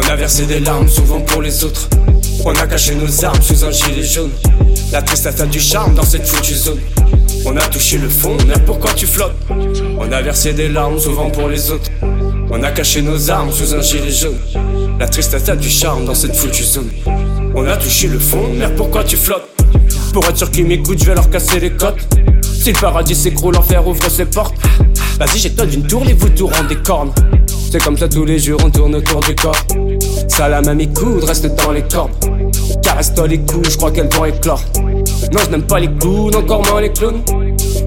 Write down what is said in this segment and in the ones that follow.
On a versé des larmes, souvent pour les autres. On a caché nos armes sous un gilet jaune. La tristesse a du charme dans cette foutue zone. On a touché le fond, mais pourquoi tu flottes? On a versé des larmes, souvent pour les autres. On a caché nos armes sous un gilet jaune. La tristesse a du charme dans cette foutue zone. On a touché le fond, mais pourquoi tu flottes? Pour être sûr qu'ils m'écoutent, je vais leur casser les côtes. Si le paradis s'écroule, l'enfer ouvre ses portes. Vas-y, j'ai d'une tour, les vous tourent des cornes. C'est comme ça tous les jours, on tourne autour du corps. Ça la même écoute, reste dans les cordes. Caresse-toi les coups, je crois qu'elle vont éclore. Non, je n'aime pas les clowns, encore moins les clowns.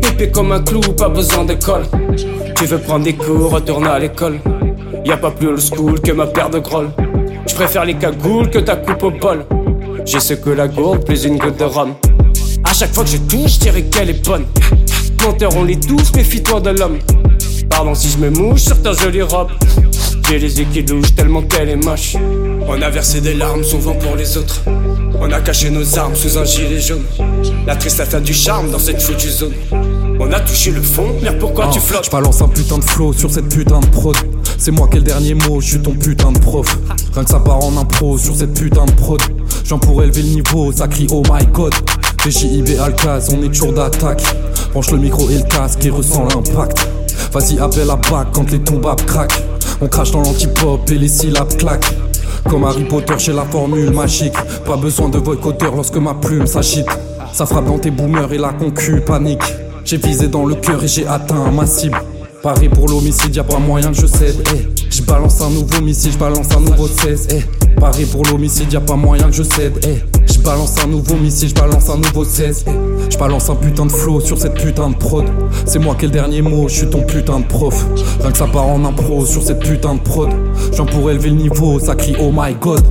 Épée comme un clou, pas besoin d'école. Tu veux prendre des cours, retourne à l'école. Y a pas plus old school que ma paire de grolles. Je préfère les cagoules que ta coupe au bol. J'ai ce que la gourde, plus une goutte de rhum. À chaque fois que je touche, je dirais qu'elle est bonne. Menteur, on les tous, méfie-toi de l'homme. Pardon si je me mouche sur ta jolie robe. J'ai les yeux qui douchent tellement qu'elle est moche. On a versé des larmes, souvent pour les autres. On a caché nos armes sous un gilet jaune. La tristesse a du charme dans cette foutue zone. On a touché le fond, mais pourquoi tu ah, flottes? Je balance un putain de flow sur cette putain de prod. C'est moi qui ai le dernier mot, je suis ton putain de prof. Rien que ça part en impro sur cette putain de prod. J'en pourrais élever le niveau, ça crie oh my god. PJIB Alcaz, on est toujours d'attaque. Branche le micro et le casque et ressent l'impact. Vas-y, appelle la bac quand les tombes craquent. On crache dans l'antipop et les syllabes claquent. Comme Harry Potter chez la formule magique. Pas besoin de vocoder lorsque ma plume s'agite. Ça frappe dans tes boomers et la concu panique. J'ai visé dans le cœur et j'ai atteint ma cible. Paris pour l'homicide, y'a pas moyen que je cède. Eh. Je balance un nouveau missile, je balance un nouveau 16. Eh. Paris pour l'homicide, y'a pas moyen que je cède. Eh. Je balance un nouveau missile, je balance un nouveau 16. Je balance un putain de flow sur cette putain de prod. C'est moi qui ai le dernier mot, je suis ton putain de prof. Rien que ça part en impro sur cette putain de prod. J'en pourrais élever le niveau, ça crie oh my god.